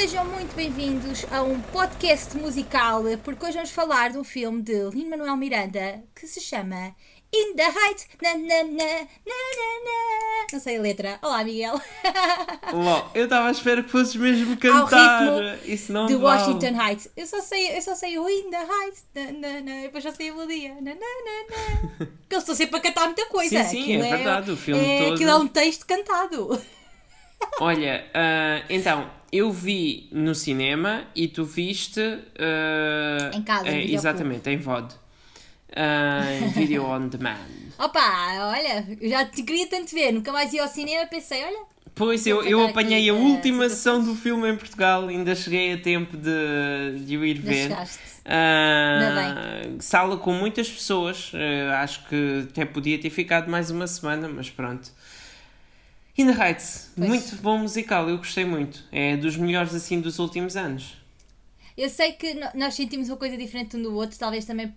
Sejam muito bem-vindos a um podcast musical, porque hoje vamos falar de um filme de Lin-Manuel Miranda que se chama In the Heights. Na, na, na. Não sei a letra. Olá, Miguel. Olá, eu estava à espera que fosses mesmo cantar. Ao ritmo Isso não de vale. Washington Heights. Eu só sei, eu só sei o In the Heights. Na, na, na. Depois já sei a melodia. Na, na, na, na. Porque eu estou sempre a cantar muita coisa. Sim, sim, Aquilo é verdade, o filme é, todo. Aquilo é um texto cantado. Olha, ah, então, eu vi no cinema e tu viste. ah, Em casa, em é. Exatamente, em VOD. Em Video on Demand. Opa, olha, eu já te queria tanto ver. Nunca mais ia ao cinema. Pensei, olha, Pois, eu, eu apanhei aqui, a última situações. sessão do filme em Portugal, ainda cheguei a tempo de, de o ir ver. Ah, sala com muitas pessoas, eh, acho que até podia ter ficado mais uma semana, mas pronto. In the Heights, Pois. muito bom musical, eu gostei muito. É dos melhores assim dos últimos anos. Eu sei que nós sentimos uma coisa diferente um do outro, talvez também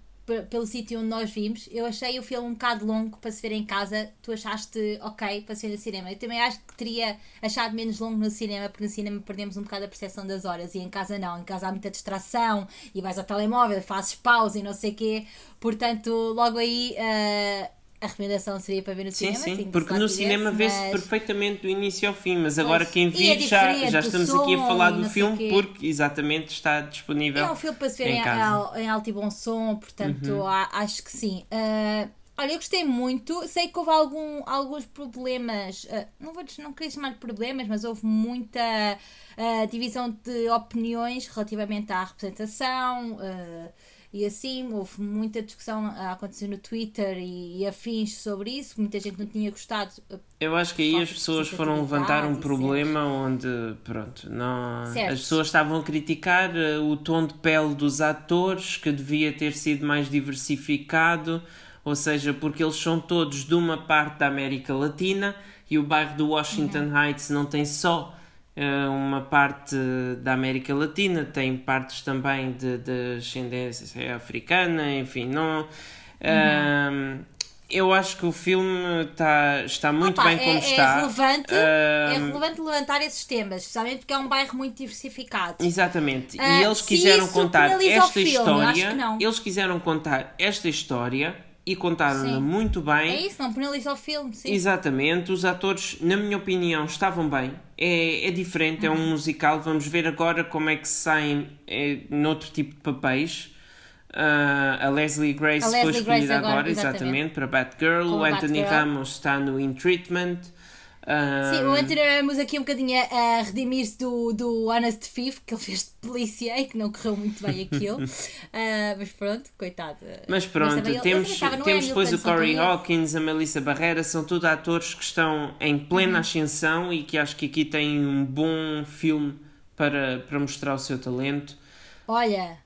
pelo sítio onde nós vimos. Eu achei o filme um bocado longo para se ver em casa. Tu achaste ok para se ver no cinema. Eu também acho que teria achado menos longo no cinema, porque no cinema perdemos um bocado a percepção das horas e em casa não. Em casa há muita distração e vais ao telemóvel, fazes pausa e não sei o quê. Portanto, logo aí ah, a recomendação seria para ver no Sim, cinema. sim, se porque no cinema vê-se mas- perfeitamente do início ao fim, mas agora quem E é vir já, já estamos aqui a falar do filme porque exatamente está disponível. É um filme para se ver em em, em alto e bom som, portanto a- acho que sim. Ah, olha, eu gostei muito. Sei que houve algum, alguns problemas, ah, não vou não queria chamar de problemas, mas houve muita ah, divisão de opiniões relativamente à representação. E assim, houve muita discussão a acontecer no Twitter e, e afins sobre isso. Muita gente não tinha gostado. ah, Eu acho que aí as pessoas foram levantar um problema onde, pronto, não, Certo. as pessoas estavam a criticar eh, o tom de pele dos atores, que devia ter sido mais diversificado, ou seja, porque eles são todos de uma parte da América Latina e o bairro do Washington Uhum. Heights não tem só eh, uma parte da América Latina, tem partes também de, de ascendência africana, enfim, não. Uhum. Ahm, eu acho que o filme tá, está muito Opa, bem como é, está. É relevante, é Ahm, relevante levantar esses temas, especialmente porque é um bairro muito diversificado. Exatamente. Ah, e eles se quiseram contar esta filme, história. Eles quiseram contar esta história e contaram-na muito bem. É isso, não penaliza o filme, sim. Exatamente, os atores, na minha opinião, estavam bem. É, é diferente, é Uhum. um musical. Vamos ver agora como é que saem é, noutro tipo de papéis. Ah, a Leslie Grace A foi Leslie escolhida Grace agora, agora, exatamente. exatamente, para Batgirl. Como o Anthony Batgirl. Ramos está no In Treatment. Sim, o Anthony Ramos aqui um bocadinho a, redimir-se do, do Honest Thief, que ele fez de polícia e que não correu muito bem aquilo. Ah, mas pronto, coitado. Mas pronto, também ele- ele temos, temos depois o Corey. Hawkins, a Melissa Barrera, são tudo atores que estão em plena Uhum. ascensão e que acho que aqui têm um bom filme para, para mostrar o seu talento. Olha,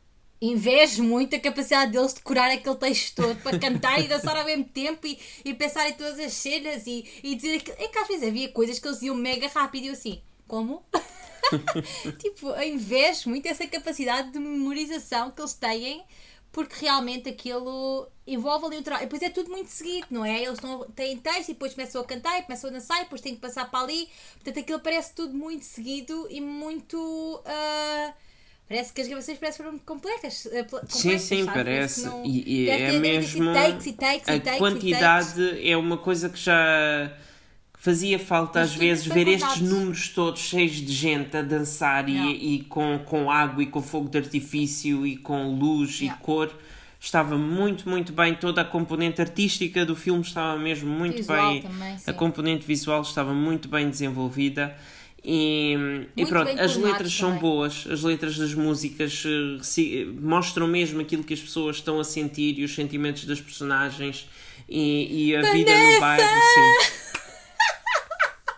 invejo muito a capacidade deles de curar aquele texto todo para cantar e dançar ao mesmo tempo e, e pensar em todas as cenas e, e dizer aquilo. É que às vezes havia coisas que eles diziam mega rápido e eu assim, como? tipo, invejo muito essa capacidade de memorização que eles têm porque realmente aquilo envolve ali um trabalho. E depois é tudo muito seguido, não é? Eles estão, têm texto e depois começam a cantar e começam a dançar e depois têm que passar para ali. Portanto, aquilo parece tudo muito seguido e muito. ah, Parece que as gravações parecem foram muito completas. eh, Sim, complexas, sim, sabe? parece. que não- E, e é mesmo. takes e takes a takes quantidade é uma coisa que já fazia falta Mas às vezes ver estes contado. números todos cheios de gente a dançar e, e com, com água e com fogo de artifício e com luz e cor. Estava muito, muito bem. Toda a componente artística do filme estava mesmo muito Visual bem. também, a componente visual estava muito bem desenvolvida. E, e pronto, as letras são também. boas, as letras das músicas eh, se- mostram mesmo aquilo que as pessoas estão a sentir e os sentimentos das personagens e, e a vida no bairro, sim.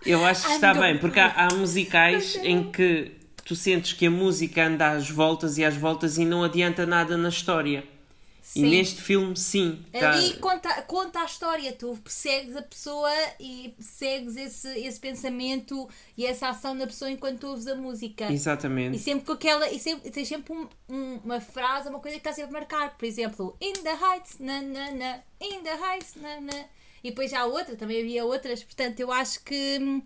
Eu acho que está bem, porque há, há musicais em que tu sentes que a música anda às voltas e às voltas e não adianta nada na história. E Sim. neste filme, sim. tá- Ali conta, conta a história, tu persegues a pessoa e segues esse, esse pensamento e essa ação da pessoa enquanto tu ouves a música. E Exatamente. sempre com aquela. E sempre, tens sempre um- um- uma frase, uma coisa que está sempre a marcar. Por exemplo, In the Heights, na, na, na, In the Heights, na, na. E depois há outra, também havia outras. Portanto, eu acho que hum,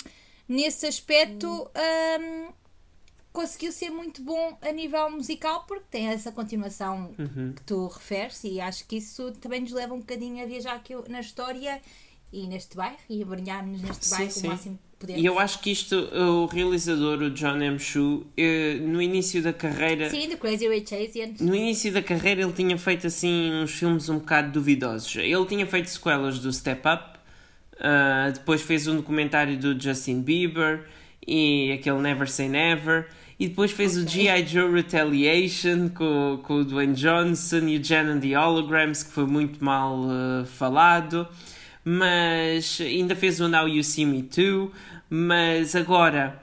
nesse aspecto hum, conseguiu ser muito bom a nível musical porque tem essa continuação Uhum. que tu referes e acho que isso também nos leva um bocadinho a viajar aqui na história e neste bairro e a brilharmos neste Sim, bairro sim. o máximo que podemos. E eu acho que isto, o realizador, o John M. Chu, eh, no início da carreira. Sim, do Crazy Rich Asians. No início da carreira ele tinha feito assim uns filmes um bocado duvidosos. Ele tinha feito sequelas do Step Up, ah, depois fez um documentário do Justin Bieber e aquele Never Say Never, e depois fez o Ok. G.I. Joe Retaliation com, com o Dwayne Johnson e o Jan and the Holograms, que foi muito mal ah, falado, mas ainda fez o Now You See Me Too, mas agora.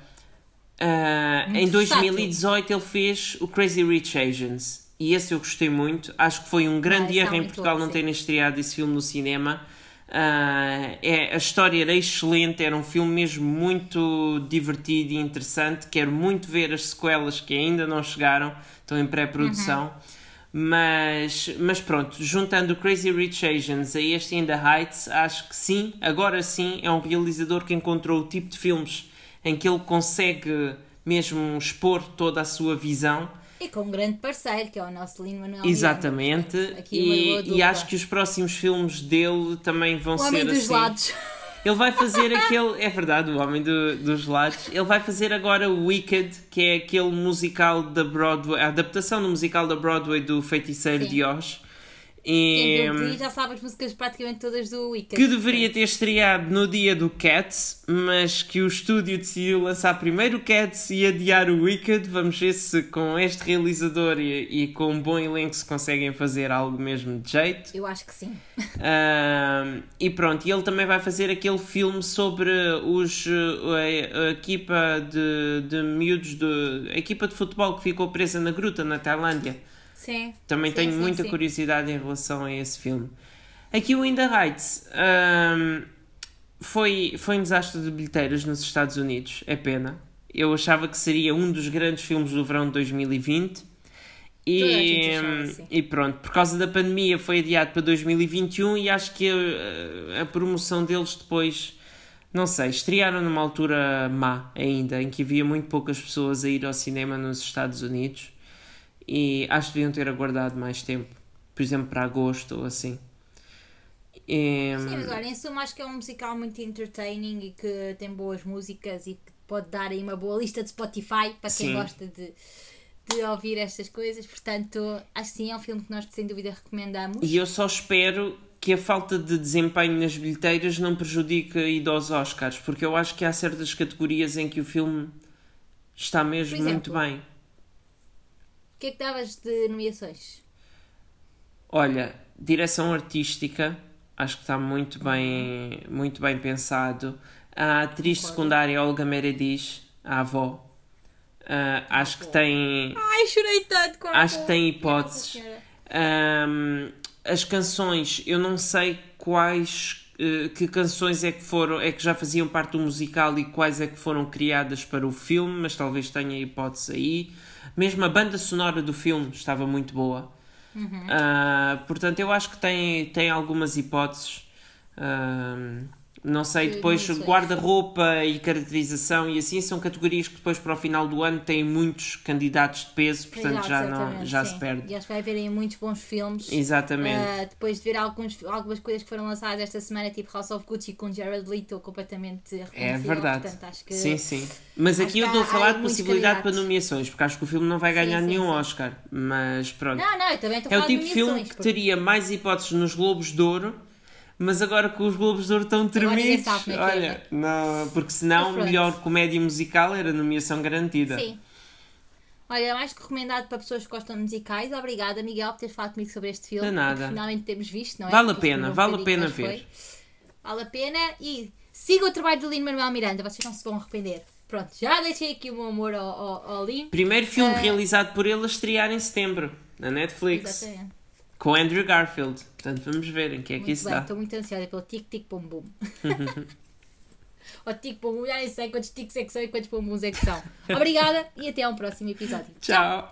ah, em Muito versátil. 2018 ele fez o Crazy Rich Asians e esse eu gostei muito. Acho que foi um grande é erro em Portugal não terem estreado esse filme no cinema. Ah, é, a história era excelente, era um filme mesmo muito divertido e interessante. Quero muito ver as sequelas que ainda não chegaram, estão em pré-produção. Uhum. Mas, mas pronto, juntando o Crazy Rich Asians a este In the Heights, acho que sim, agora sim, é um realizador que encontrou o tipo de filmes em que ele consegue mesmo expor toda a sua visão. E com um grande parceiro, que é o nosso Lino Manuel Exatamente, Miranda. E, e acho que os próximos filmes dele também vão O ser Homem dos assim. Lados. Ele vai fazer aquele. É verdade, o Homem do- dos Lados. Ele vai fazer agora o Wicked, que é aquele musical da Broadway, a adaptação do musical da Broadway do Feiticeiro Sim. de Oz. Quem E, viu clipe já sabe as músicas praticamente todas do Wicked. que deveria ter estreado no dia do Cats, mas que o estúdio decidiu lançar primeiro o Cats e adiar o Wicked. Vamos ver se com este realizador e, e com um bom elenco se conseguem fazer algo mesmo de jeito. Eu acho que sim. Ahm, e pronto, e ele também vai fazer aquele filme sobre os, eh, a, a equipa de, de miúdos, de, a equipa de futebol que ficou presa na gruta na Tailândia. Sim. Também Sim, tenho sim, muita sim. curiosidade em relação a esse filme. Aqui o In the Heights ahm, foi, foi um desastre de bilheteiras nos Estados Unidos, é pena. Eu achava que seria um dos grandes filmes do verão de 2020. Toda a E, gente achava, sim. e pronto, por causa da pandemia foi adiado para 2021 e acho que a, a promoção deles depois, não sei, estrearam numa altura má ainda, em que havia muito poucas pessoas a ir ao cinema nos Estados Unidos e acho que deviam ter aguardado mais tempo, por exemplo, para agosto ou assim. E, Sim, mas olha, em suma acho que é um musical muito entertaining e que tem boas músicas e que pode dar aí uma boa lista de Spotify para quem Sim. gosta de, de ouvir estas coisas. Portanto, acho que sim, é um filme que nós sem dúvida recomendamos. E eu só espero que a falta de desempenho nas bilheteiras não prejudique a ida aos Oscars, porque eu acho que há certas categorias em que o filme está mesmo exemplo? muito bem. O que é que davas de nomeações? Olha, direção artística, acho que está muito bem, muito bem pensado. A atriz secundária Olga Meredith, a avó, ah, acho que tem, Ai, chorei tanto com a acho que tem hipóteses. Ahm, as canções, eu não sei quais que canções é que foram, é que já faziam parte do musical e quais é que foram criadas para o filme, mas talvez tenha hipótese aí. Mesmo a banda sonora do filme estava muito boa. Uhum. Ah, portanto, eu acho que tem, tem algumas hipóteses. Ahm, não sei, depois guarda-roupa e caracterização e assim são categorias que depois para o final do ano têm muitos candidatos de peso, portanto Exato, já, não, já sim. se perde. E acho que vai haver aí muitos bons filmes. Exatamente. Uh, depois de ver alguns, algumas coisas que foram lançadas esta semana, tipo House of Gucci com Jared Leto, completamente É verdade. Portanto, que Sim, sim. Mas aqui eu estou a falar de possibilidade para nomeações, porque acho que o filme não vai ganhar sim, nenhum sim. Oscar. Mas pronto. Não, não, eu também estou a é o falar tipo de filme que porque- teria mais hipóteses nos Globos de Ouro, mas agora que os Globos de Ouro estão tremidos. é Olha, não, porque senão pronto. melhor comédia musical era nomeação garantida. Sim. Olha, é mais que recomendado para pessoas que gostam de musicais. Obrigada, Miguel, por teres falado comigo sobre este filme. De nada. que finalmente temos visto, não é? Vale a pena, vale a pena ver. foi. Vale a pena e siga o trabalho do Lino Manuel Miranda, vocês não se vão arrepender. Pronto, já deixei aqui o meu amor ao, ao, ao Lino. Primeiro filme Ah. realizado por ele a estrear em setembro, na Netflix, Exatamente. Com Andrew Garfield. Portanto, vamos ver em que é que Muito isso bem, dá. estou muito ansiosa pelo tic-tic bum bum. o tic bum bum, já nem sei quantos tics é que são e quantos bum bums é que são. Obrigada e até ao próximo episódio. Tchau.